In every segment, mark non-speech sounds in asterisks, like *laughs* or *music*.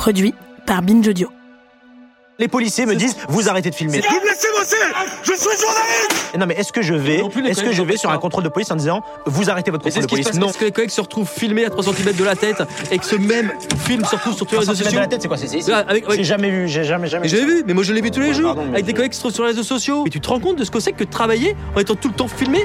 Produit par Binge Audio. Les policiers me disent vous arrêtez de filmer. Vous me laissez bosser Je suis journaliste Non mais est-ce que je vais Non plus, les est-ce que collègues je vais sur un contrôle de police en disant vous arrêtez votre Mais c'est contrôle ce de qui se police passe parce que les collègues se retrouvent filmés à 3 cm de la tête et que ce même film se retrouve sur tous les réseaux de sociaux. la tête c'est quoi c'est avec- avec- J'ai jamais vu, j'ai jamais jamais Mais j'ai vu, mais moi je l'ai vu tous les Ouais, jours, pardon, mais avec des je- collègues qui se retrouvent sur les réseaux sociaux. Et tu te rends compte de ce que c'est que de travailler en étant tout le temps filmé?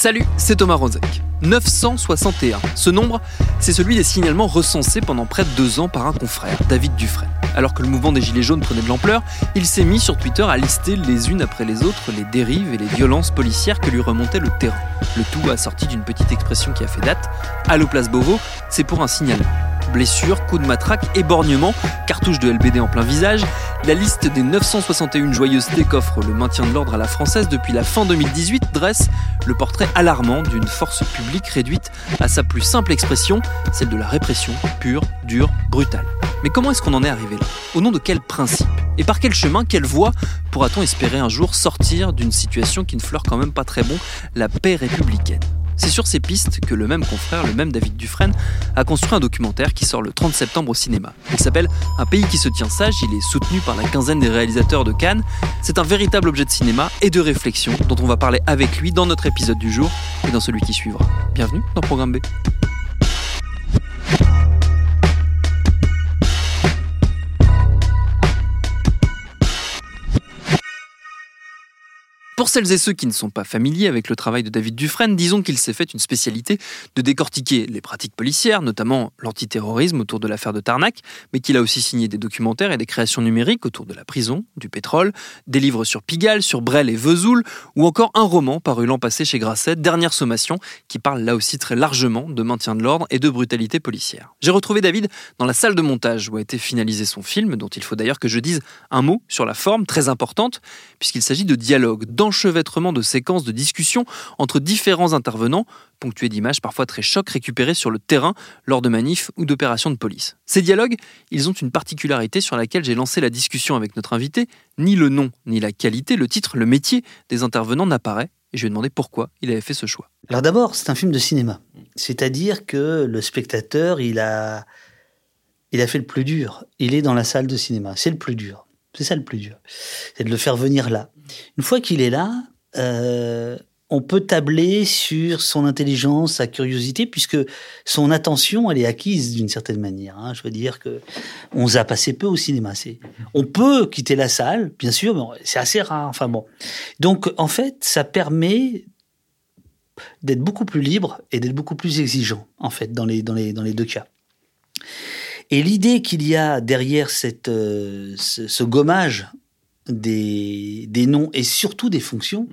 Salut, c'est Thomas Rozek. 961. Ce nombre, c'est celui des signalements recensés pendant près de deux ans par un confrère, David Dufresne. Alors que le mouvement des Gilets jaunes prenait de l'ampleur, il s'est mis sur Twitter à lister les unes après les autres les dérives et les violences policières que lui remontait le terrain. Le tout assorti d'une petite expression qui a fait date. Allo Place Beauvau, c'est pour un signalement. Blessures, coups de matraque, éborgnements, cartouches de LBD en plein visage, la liste des 961 joyeusetés qu'offre le maintien de l'ordre à la française depuis la fin 2018 dresse le portrait alarmant d'une force publique réduite à sa plus simple expression, celle de la répression pure, dure, brutale. Mais comment est-ce qu'on en est arrivé là? Au nom de quel principe? Et par quel chemin, quelle voie pourra-t-on espérer un jour sortir d'une situation qui ne fleure quand même pas très bon, la paix républicaine? C'est sur ces pistes que le même confrère, le même David Dufresne, a construit un documentaire qui sort le 30 septembre au cinéma. Il s'appelle Un pays qui se tient sage, il est soutenu par la quinzaine des réalisateurs de Cannes. C'est un véritable objet de cinéma et de réflexion dont on va parler avec lui dans notre épisode du jour et dans celui qui suivra. Bienvenue dans Programme B. Pour celles et ceux qui ne sont pas familiers avec le travail de David Dufresne, disons qu'il s'est fait une spécialité de décortiquer les pratiques policières, notamment l'antiterrorisme autour de l'affaire de Tarnac, mais qu'il a aussi signé des documentaires et des créations numériques autour de la prison, du pétrole, des livres sur Pigalle, sur Brel et Vesoul, ou encore un roman paru l'an passé chez Grasset, Dernière Sommation, qui parle là aussi très largement de maintien de l'ordre et de brutalité policière. J'ai retrouvé David dans la salle de montage où a été finalisé son film, dont il faut d'ailleurs que je dise un mot sur la forme très importante, puisqu'il s'agit de dialogue, de séquences de discussion entre différents intervenants, ponctués d'images parfois très chocs récupérées sur le terrain lors de manifs ou d'opérations de police. Ces dialogues, ils ont une particularité sur laquelle j'ai lancé la discussion avec notre invité. Ni le nom, ni la qualité, le titre, le métier des intervenants n'apparaît, et je lui ai demandé pourquoi il avait fait ce choix. Alors d'abord, c'est un film de cinéma. C'est-à-dire que le spectateur, il a, il a fait le plus dur. Il est dans la salle de cinéma. C'est le plus dur. C'est ça le plus dur. C'est de le faire venir là. Une fois qu'il est là, euh, on peut tabler sur son intelligence, sa curiosité, puisque son attention, elle est acquise d'une certaine manière. hein. Je veux dire que on zappe assez peu au cinéma. On peut quitter la salle, bien sûr, mais c'est assez rare. Enfin bon. Donc en fait, ça permet d'être beaucoup plus libre et d'être beaucoup plus exigeant, en fait, dans les, dans les, dans les deux cas. Et l'idée qu'il y a derrière cette, euh, ce, ce gommage des, des noms et surtout des fonctions,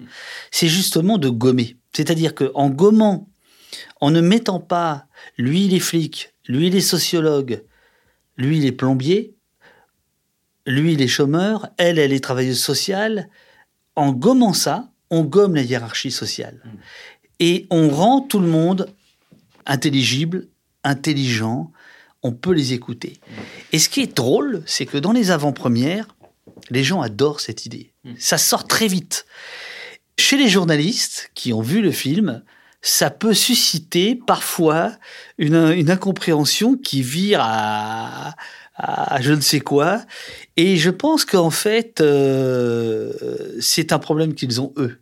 c'est justement de gommer. C'est-à-dire qu'en gommant, en ne mettant pas lui les flics, lui les sociologues, lui les plombiers, lui les chômeurs, elle, elle est travailleuse sociale, en gommant ça, on gomme la hiérarchie sociale. Et on rend tout le monde intelligible, intelligent, on peut les écouter. Et ce qui est drôle, c'est que dans les avant-premières, les gens adorent cette idée. Ça sort très vite. Chez les journalistes qui ont vu le film, ça peut susciter parfois une, une incompréhension qui vire à, à je ne sais quoi. Et je pense qu'en fait, euh, c'est un problème qu'ils ont eux.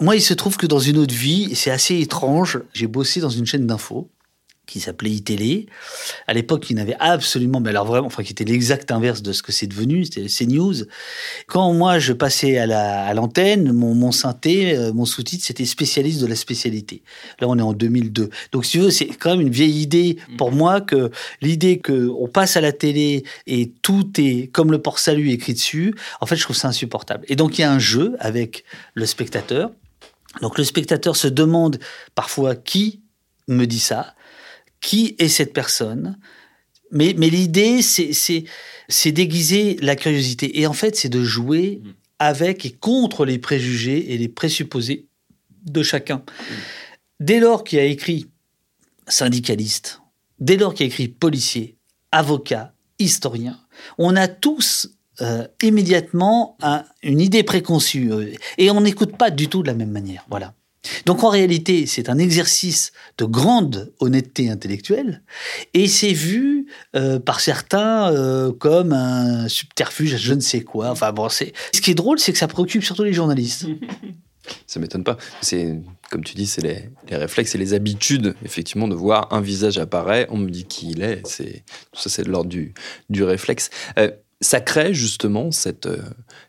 Moi, il se trouve que dans une autre vie, c'est assez étrange, j'ai bossé dans une chaîne d'infos qui s'appelait iTélé. À l'époque, il n'avait absolument, mais alors vraiment, enfin, qui était l'exact inverse de ce que c'est devenu, c'était CNews. Quand moi, je passais à la- à l'antenne, mon, mon synthé, euh, mon sous-titre, c'était spécialiste de la spécialité. Là, on est en 2002. Donc, si tu veux, c'est quand même une vieille idée pour moi que l'idée que on passe à la télé et tout est comme le port-salut écrit dessus, en fait, je trouve ça insupportable. Et donc, il y a un jeu avec le spectateur. Donc, le spectateur se demande parfois qui me dit ça qui est cette personne. Mais, mais l'idée, c'est, d'aiguiser la curiosité. Et en fait, c'est de jouer avec et contre les préjugés et les présupposés de chacun. Dès lors qu'il a écrit syndicaliste, dès lors qu'il a écrit policier, avocat, historien, on a tous euh, immédiatement un- une idée préconçue euh, et on n'écoute pas du tout de la même manière. Voilà. Donc en réalité, c'est un exercice de grande honnêteté intellectuelle et c'est vu euh, par certains euh, comme un subterfuge, je ne sais quoi. Enfin bon, ce qui est drôle, c'est que ça préoccupe surtout les journalistes. *laughs* Ça m'étonne pas. C'est comme tu dis, c'est les, réflexes et les habitudes, effectivement, de voir un visage apparaître, on me dit qui il est. C'est tout ça, c'est de l'ordre du, du réflexe. Euh, ça crée justement cette, euh,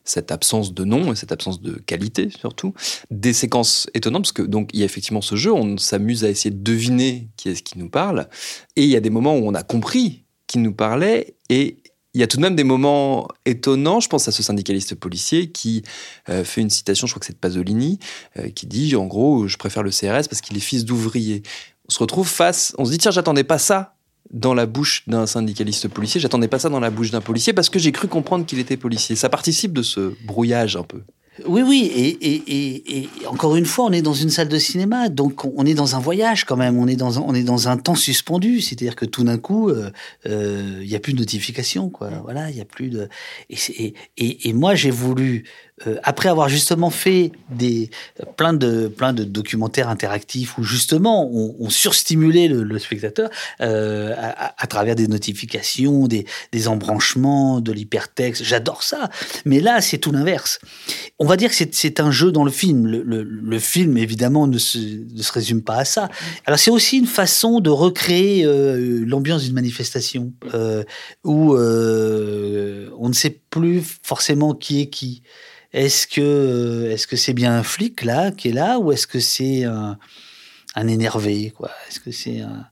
cette absence de nom et cette absence de qualité surtout des séquences étonnantes parce que donc il y a effectivement ce jeu, on s'amuse à essayer de deviner qui est-ce qui nous parle et il y a des moments où on a compris qui nous parlait et il y a tout de même des moments étonnants. Je pense à ce syndicaliste policier qui euh, fait une citation, je crois que c'est de Pasolini, euh, qui dit en gros, je préfère le CRS parce qu'il est fils d'ouvrier. On se retrouve face, on se dit tiens, j'attendais pas ça dans la bouche d'un syndicaliste policier, j'attendais pas ça dans la bouche d'un policier parce que j'ai cru comprendre qu'il était policier. Ça participe de ce brouillage un peu. Oui, oui, et, et, et, et encore une fois, on est dans une salle de cinéma, donc on est dans un voyage quand même, on est dans un, on est dans un temps suspendu, c'est-à-dire que tout d'un coup, il euh, n'y a plus de notification, quoi. Voilà, il y a plus de. Et moi, j'ai voulu, euh, après avoir justement fait des plein de plein de documentaires interactifs où justement on, on surstimulait le, spectateur euh, à, travers des notifications, des, des embranchements, de l'hypertexte. J'adore ça, mais là, c'est tout l'inverse. On va dire que c'est- un jeu dans le film. Le, le- film, évidemment, ne se, ne se résume pas à ça. Alors, c'est aussi une façon de recréer euh, l'ambiance d'une manifestation où on ne sait plus forcément qui est qui. Est-ce que est-ce que c'est bien un flic là qui est là ou est-ce que c'est un, un énervé quoi? Est-ce que c'est un,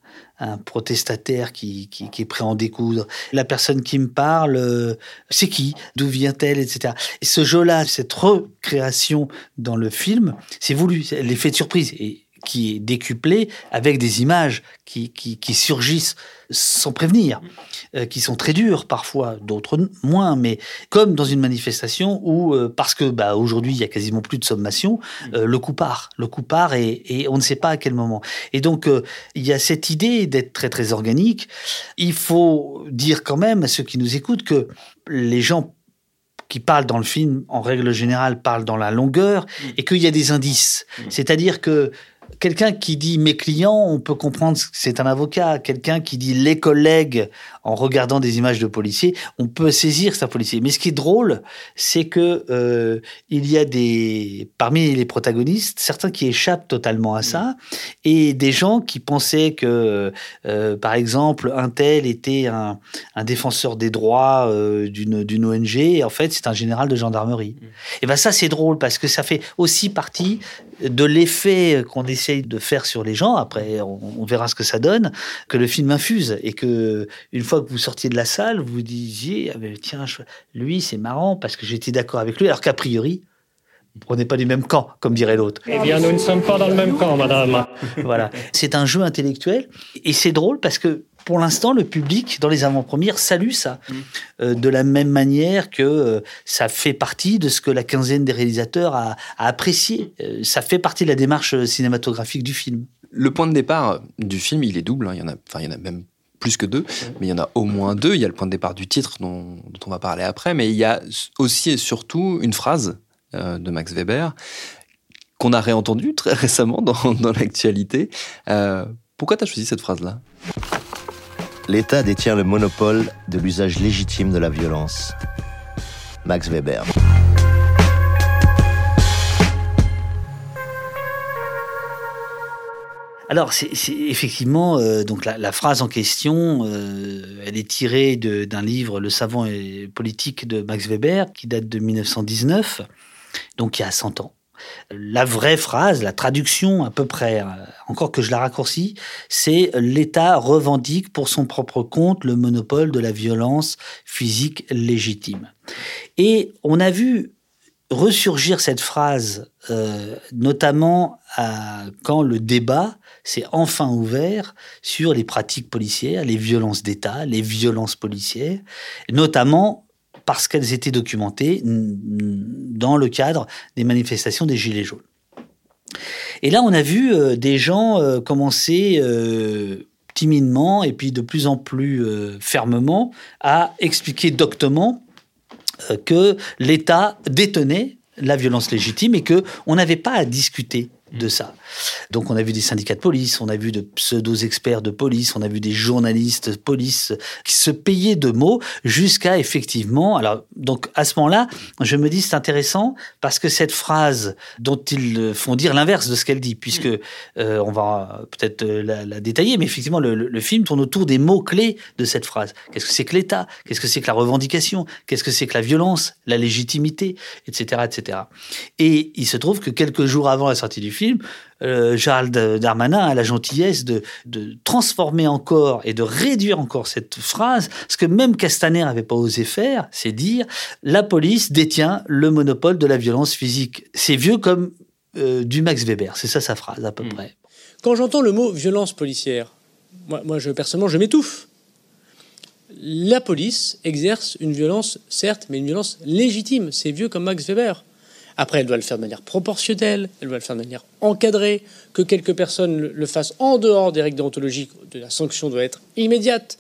protestataire qui, qui, est prêt à en découdre? La personne qui me parle, euh, c'est qui? D'où vient-elle Etc. Et ce jeu-là, cette recréation dans le film, c'est voulu, l'effet de surprise. Et qui est décuplé avec des images qui, qui, qui surgissent sans prévenir, euh, qui sont très dures parfois, d'autres moins, mais comme dans une manifestation où, euh, parce que bah, aujourd'hui il y a quasiment plus de sommation, euh, le coup part, le coup part et, et on ne sait pas à quel moment. Et donc il y a cette idée d'être très très organique. Il faut dire quand même à ceux qui nous écoutent que les gens qui parlent dans le film, en règle générale, parlent dans la longueur et qu'il y a des indices. C'est-à-dire que quelqu'un qui dit mes clients, on peut comprendre que c'est un avocat. Quelqu'un qui dit les collègues, en regardant des images de policiers, on peut saisir c'est un policier. Mais ce qui est drôle, c'est que euh, il y a des parmi les protagonistes certains qui échappent totalement à ça et des gens qui pensaient que, euh, par exemple, un tel était un, un défenseur des droits euh, d'une d'une ONG et en fait c'est un général de gendarmerie. Et ben ça c'est drôle parce que ça fait aussi partie de l'effet qu'on essaye de faire sur les gens. Après, on, on verra ce que ça donne, que le film infuse et que une fois que vous sortiez de la salle, vous disiez ah ben, tiens, je- lui c'est marrant parce que j'étais d'accord avec lui, alors qu'a priori, on n'est pas du même camp, comme dirait l'autre. Eh bien, nous ne sommes pas dans le même camp, madame. *laughs* voilà. C'est un jeu intellectuel et c'est drôle parce que pour l'instant, le public, dans les avant-premières, salue ça. Euh, de la même manière que euh, ça fait partie de ce que la quinzaine des réalisateurs a, a apprécié. Euh, ça fait partie de la démarche cinématographique du film. Le point de départ du film, il est double. hein. Il y en a, enfin, il y en a même plus que deux, mais il y en a au moins deux. Il y a le point de départ du titre dont, on va parler après, mais il y a aussi et surtout une phrase euh, de Max Weber qu'on a réentendue très *laughs* récemment dans, dans l'actualité. Euh, pourquoi tu as choisi cette phrase-là? L'État détient le monopole de l'usage légitime de la violence. Max Weber. Alors, c'est effectivement, euh, donc la, phrase en question, euh, elle est tirée d'un livre, Le savant et politique de Max Weber, qui date de 1919, donc il y a 100 ans. La vraie phrase, la traduction à peu près, euh, encore que je la raccourcis, c'est l'État revendique pour son propre compte le monopole de la violence physique légitime. Et on a vu ressurgir cette phrase, euh, notamment quand le débat s'est enfin ouvert sur les pratiques policières, les violences d'État, les violences policières, notamment parce qu'elles étaient documentées dans le cadre des manifestations des Gilets jaunes. Et là, on a vu euh, des gens euh, commencer timidement et puis de plus en plus fermement à expliquer doctement que l'État détenait la violence légitime et que on n'avait pas à discuter de ça. Donc on a vu des syndicats de police, on a vu de pseudo-experts de police, on a vu des journalistes de police qui se payaient de mots jusqu'à effectivement... Alors donc à ce moment-là, je me dis c'est intéressant parce que cette phrase dont ils font dire l'inverse de ce qu'elle dit, puisque euh, on va peut-être euh, la, la détailler, mais effectivement le, le- le film tourne autour des mots-clés de cette phrase. Qu'est-ce que c'est que l'État? Qu'est-ce que c'est que la revendication? Qu'est-ce que c'est que la violence? La légitimité? Etc. etc. Et il se trouve que quelques jours avant la sortie du film, euh, Gérald Darmanin a la gentillesse de, de transformer encore et de réduire encore cette phrase. Ce que même Castaner n'avait pas osé faire, c'est dire la police détient le monopole de la violence physique. C'est vieux comme euh, du Max Weber. C'est ça sa phrase à peu près. Quand j'entends le mot violence policière, moi, moi je, personnellement, je m'étouffe. La police exerce une violence, certes, mais une violence légitime. C'est vieux comme Max Weber. Après, elle doit le faire de manière proportionnelle, elle doit le faire de manière encadrée, que quelques personnes le- fassent en dehors des règles déontologiques, de la sanction doit être immédiate.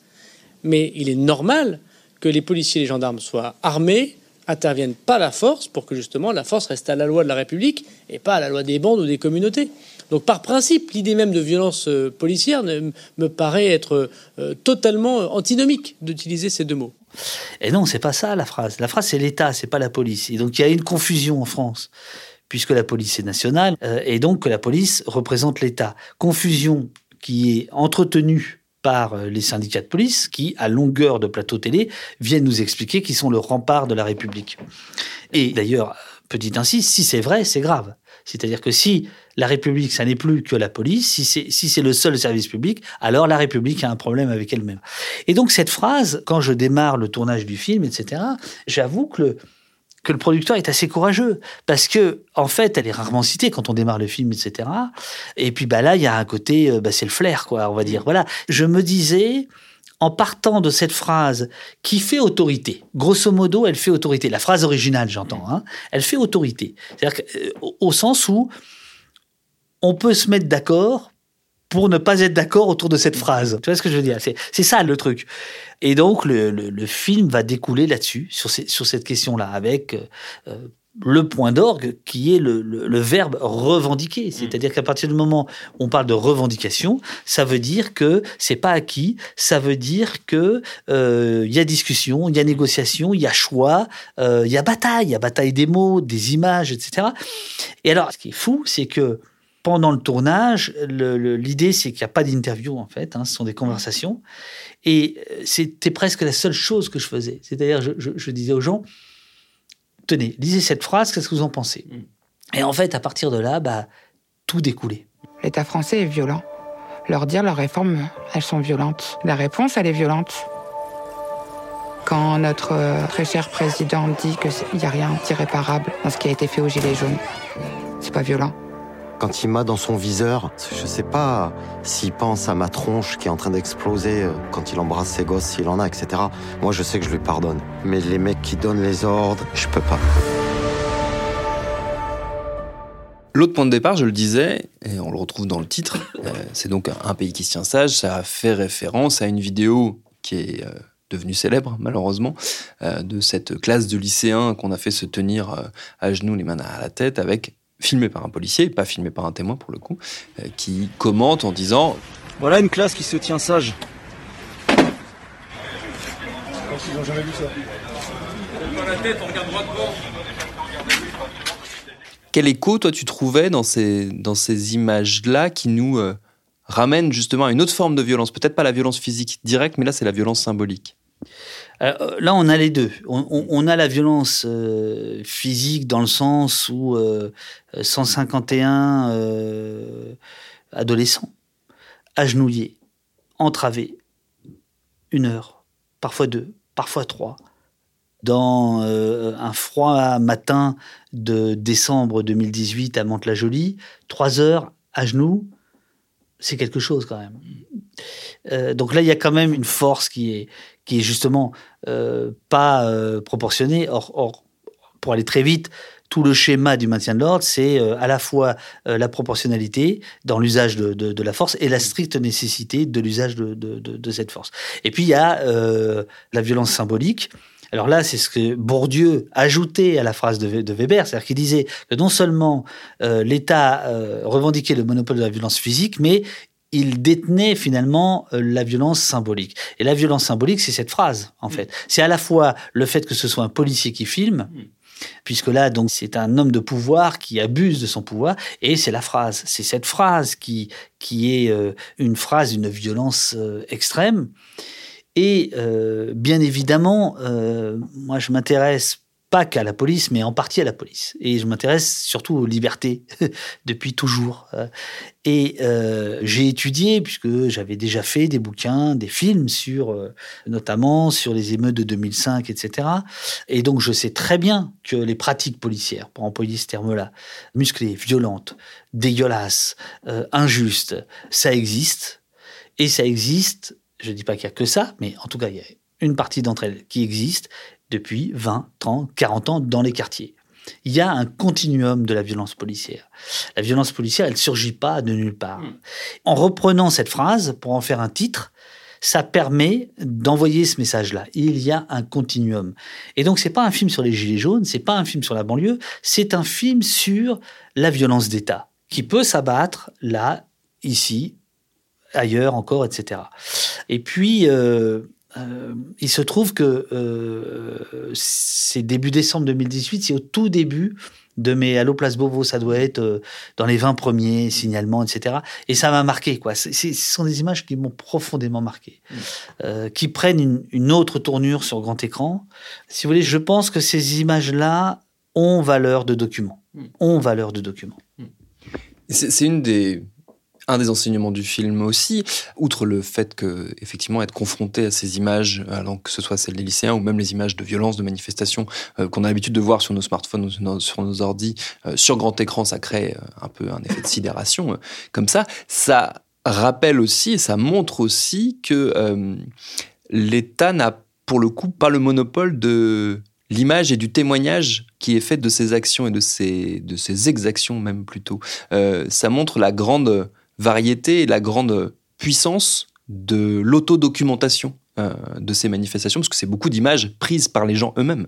Mais il est normal que les policiers et les gendarmes soient armés, interviennent pas la force pour que justement la force reste à la loi de la République et pas à la loi des bandes ou des communautés. Donc par principe, l'idée même de violence euh, policière me paraît être euh, totalement euh, antinomique d'utiliser ces deux mots. Et non, c'est pas ça la phrase. La phrase c'est l'État, c'est pas la police. Et donc il y a une confusion en France, puisque la police est nationale euh, et donc que la police représente l'État. Confusion qui est entretenue par euh, les syndicats de police qui, à longueur de plateau télé, viennent nous expliquer qu'ils sont le rempart de la République. Et d'ailleurs, petit ainsi, si c'est vrai, c'est grave. C'est-à-dire que si la République, ça n'est plus que la police, si c'est si le seul service public, alors la République a un problème avec elle-même. Et donc cette phrase, quand je démarre le tournage du film, etc., j'avoue que le, que le producteur est assez courageux parce que en fait, elle est rarement citée quand on démarre le film, etc. Et puis bah là, il y a un côté, euh, bah, c'est le flair, quoi, on va dire. Voilà, je me disais. En partant de cette phrase qui fait autorité, grosso modo, elle fait autorité. La phrase originale, j'entends, hein, elle fait autorité. C'est-à-dire euh, au- sens où on peut se mettre d'accord pour ne pas être d'accord autour de cette phrase. Tu vois ce que je veux dire? C'est ça le truc. Et donc le, film va découler là-dessus, sur, cette question-là, avec euh, le point d'orgue qui est le, le- le verbe revendiquer. C'est-à-dire qu'à partir du moment où on parle de revendication, ça veut dire que c'est pas acquis, ça veut dire que euh, il y a discussion, il y a négociation, il y a choix, euh, il y a bataille, il y a bataille des mots, des images, etc. Et alors, ce qui est fou, c'est que pendant le tournage, l'idée c'est qu'il n'y a pas d'interview en fait, hein, ce sont des conversations. Et euh, c'était presque la seule chose que je faisais. C'est-à-dire, je, je- je disais aux gens, tenez, lisez cette phrase, qu'est-ce que vous en pensez Et en fait, à partir de là, bah, tout découlait. L'État français est violent. Leur dire leurs réformes, elles sont violentes. La réponse, elle est violente. Quand notre euh, très cher président dit qu'il n'y a rien d'irréparable dans ce qui a été fait aux Gilets jaunes, c'est pas violent. Quand il m'a dans son viseur, je sais pas s'il pense à ma tronche qui est en train d'exploser euh, quand il embrasse ses gosses, s'il en a, etc. Moi, je sais que je lui pardonne. Mais les mecs qui donnent les ordres, je peux pas. L'autre point de départ, je le disais, et on le retrouve dans le titre, euh, c'est donc un pays qui se tient sage, ça fait référence à une vidéo qui est euh, devenue célèbre, malheureusement, de cette classe de lycéens qu'on a fait se tenir à genoux, les mains à la tête, avec filmé par un policier, pas filmé par un témoin pour le coup, euh, qui commente en disant Voilà une classe qui se tient sage. Quel écho, toi, tu trouvais dans ces, dans ces images-là qui nous euh, ramène justement à une autre forme de violence? Peut-être pas la violence physique directe, mais là, c'est la violence symbolique. Alors, là, on a les deux. On, a la violence euh, physique dans le sens où euh, 151 euh, adolescents agenouillés, entravés, une heure, parfois deux, parfois trois, dans euh, un froid matin de décembre 2018 à Mantes-la-Jolie, trois heures à genoux, c'est quelque chose quand même. Euh, donc là, il y a quand même une force qui est, qui est justement euh, pas euh, proportionnée. Or, pour aller très vite, tout le schéma du maintien de l'ordre, c'est euh, à la fois euh, la proportionnalité dans l'usage de, de- la force et la stricte nécessité de l'usage de, de- cette force. Et puis il y a la violence symbolique. Alors là, c'est ce que Bourdieu ajoutait à la phrase de, Weber, c'est-à-dire qu'il disait que non seulement l'État revendiquait le monopole de la violence physique, mais il détenait finalement euh, la violence symbolique. Et la violence symbolique, c'est cette phrase, en fait. C'est à la fois le fait que ce soit un policier qui filme, puisque là, donc, c'est un homme de pouvoir qui abuse de son pouvoir, et c'est la phrase. C'est cette phrase qui, qui est euh, une phrase d'une violence euh, extrême. Et bien évidemment, moi, je m'intéresse pas qu'à la police, mais en partie à la police. Et je m'intéresse surtout aux libertés *laughs* depuis toujours. Euh, Et euh, j'ai étudié, puisque j'avais déjà fait des bouquins, des films sur, euh, notamment sur les émeutes de 2005, etc. Et donc je sais très bien que les pratiques policières, pour employer ce terme-là, musclées, violentes, dégueulasses, injustes, ça existe. Et ça existe, je ne dis pas qu'il n'y a que ça, mais en tout cas, il y a une partie d'entre elles qui existe depuis 20, 30, 40 ans dans les quartiers. Il y a un continuum de la violence policière. La violence policière, elle ne surgit pas de nulle part. En reprenant cette phrase pour en faire un titre, ça permet d'envoyer ce message-là. Il y a un continuum. Et donc, c'est pas un film sur les gilets jaunes, c'est pas un film sur la banlieue, c'est un film sur la violence d'État qui peut s'abattre là, ici, ailleurs encore, etc. Et puis, euh, euh, il se trouve que euh, c'est début décembre 2018, c'est au tout début de mes Allo Place Beauvau, ça doit être euh, dans les 20 premiers signalements, etc. Et ça m'a marqué, quoi. Ce sont des images qui m'ont profondément marqué, euh, qui prennent une, une autre tournure sur grand écran. Si vous voulez, je pense que ces images-là ont valeur de document. Ont valeur de document. C'est c'est une des un des enseignements du film aussi, outre le fait que effectivement être confronté à ces images, alors que ce soit celles des lycéens ou même les images de violence, de manifestations euh, qu'on a l'habitude de voir sur nos smartphones, sur nos- sur nos ordis, euh, sur grand écran, ça crée euh, un peu un effet de sidération comme ça. Ça rappelle aussi et ça montre aussi que l'État n'a pour le coup pas le monopole de l'image et du témoignage qui est fait de ses actions et de ses, de ses exactions même plutôt. Ça montre la grande variété et la grande puissance de l'autodocumentation euh, de ces manifestations, parce que c'est beaucoup d'images prises par les gens eux-mêmes.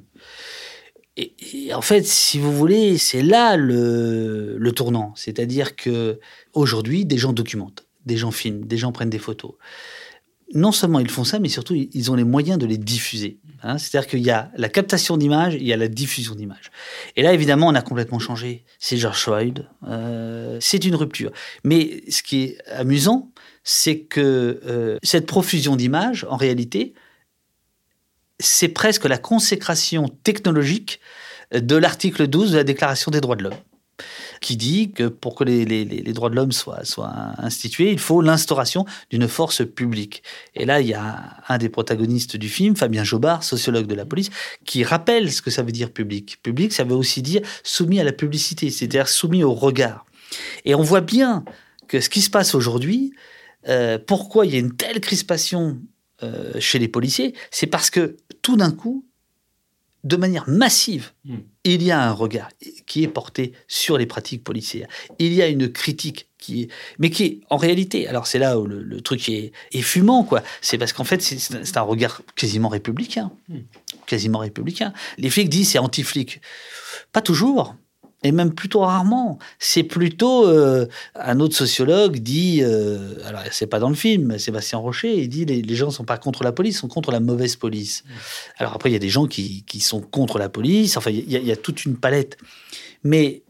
Et, en fait, si vous voulez, c'est là le, le tournant. C'est-à-dire que aujourd'hui, des gens documentent, des gens filment, des gens prennent des photos. Non seulement ils font ça, mais surtout ils ont les moyens de les diffuser. hein. C'est-à-dire qu'il y a la captation d'images, il y a la diffusion d'images. Et là, évidemment, on a complètement changé. C'est George Floyd. euh, c'est une rupture. Mais ce qui est amusant, c'est que euh, cette profusion d'images, en réalité, c'est presque la consécration technologique de l'article 12 de la Déclaration des droits de l'homme, qui dit que pour que les, les- les droits de l'homme soient, soient institués, il faut l'instauration d'une force publique. Et là, il y a un des protagonistes du film, Fabien Jobard, sociologue de la police, qui rappelle ce que ça veut dire public. Public, ça veut aussi dire soumis à la publicité, c'est-à-dire soumis au regard. Et on voit bien que ce qui se passe aujourd'hui, euh, pourquoi il y a une telle crispation euh, chez les policiers, c'est parce que tout d'un coup, de manière massive, il y a un regard qui est porté sur les pratiques policières. Il y a une critique qui est, mais qui est en réalité, alors c'est là où le, le truc est, est fumant, quoi. C'est parce qu'en fait, c'est- c'est un regard quasiment républicain, quasiment républicain. Les flics disent c'est anti-flic. Pas toujours. Et même plutôt rarement. C'est plutôt euh, un autre sociologue dit, euh, alors c'est pas dans le film, Sébastien Rocher, il dit les, les gens sont pas contre la police, ils sont contre la mauvaise police. Alors après il y a des gens qui, qui sont contre la police. Enfin il y, a- il y a toute une palette. Mais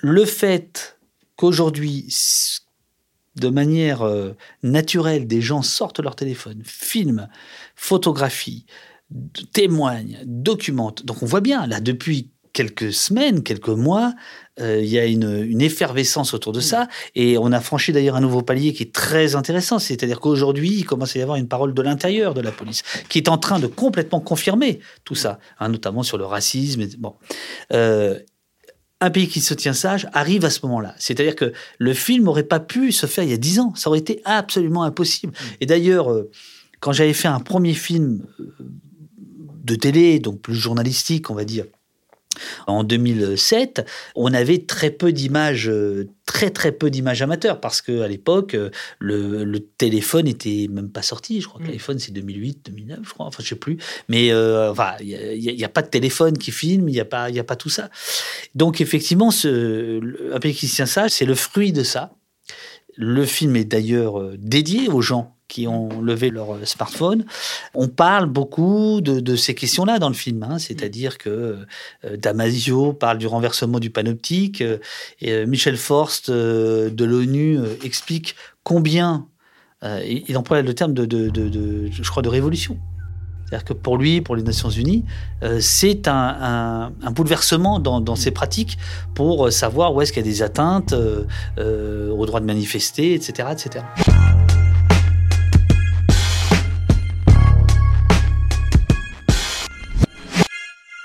le fait qu'aujourd'hui de manière euh, naturelle, des gens sortent leur téléphone, filment, photographient, témoignent, documentent. Donc on voit bien, là, depuis quelques semaines, quelques mois, euh, il y a une, une effervescence autour de ça. Et on a franchi d'ailleurs un nouveau palier qui est très intéressant. C'est-à-dire qu'aujourd'hui, il commence à y avoir une parole de l'intérieur de la police qui est en train de complètement confirmer tout ça, hein, notamment sur le racisme. et- bon. Euh, un pays qui se tient sage arrive à ce moment-là. C'est-à-dire que le film n'aurait pas pu se faire il y a dix ans. Ça aurait été absolument impossible. Et d'ailleurs, euh, quand j'avais fait un premier film de télé, donc plus journalistique, on va dire, en 2007, on avait très peu d'images, euh, très très peu d'images amateurs, parce que à l'époque, euh, le, le téléphone était même pas sorti. Je crois que l'iPhone c'est 2008, 2009, je crois. Enfin, je sais plus. Mais euh, enfin, il n'y a, pas de téléphone qui filme, il n'y a pas, il a pas tout ça. Donc effectivement, ce, un pays qui tient sage, c'est le fruit de ça. Le film est d'ailleurs dédié aux gens qui ont levé leur euh, smartphone. On parle beaucoup de, de ces questions-là dans le film, hein. c'est-à-dire que euh, Damasio parle du renversement du panoptique, euh, et Michel Forst de l'ONU explique combien, il emploie le terme de, de- je crois, de révolution. C'est-à-dire que pour lui, pour les Nations Unies, euh, c'est un, un- un bouleversement dans, dans ses pratiques pour savoir où est-ce qu'il y a des atteintes euh, euh, au droit de manifester, etc., etc.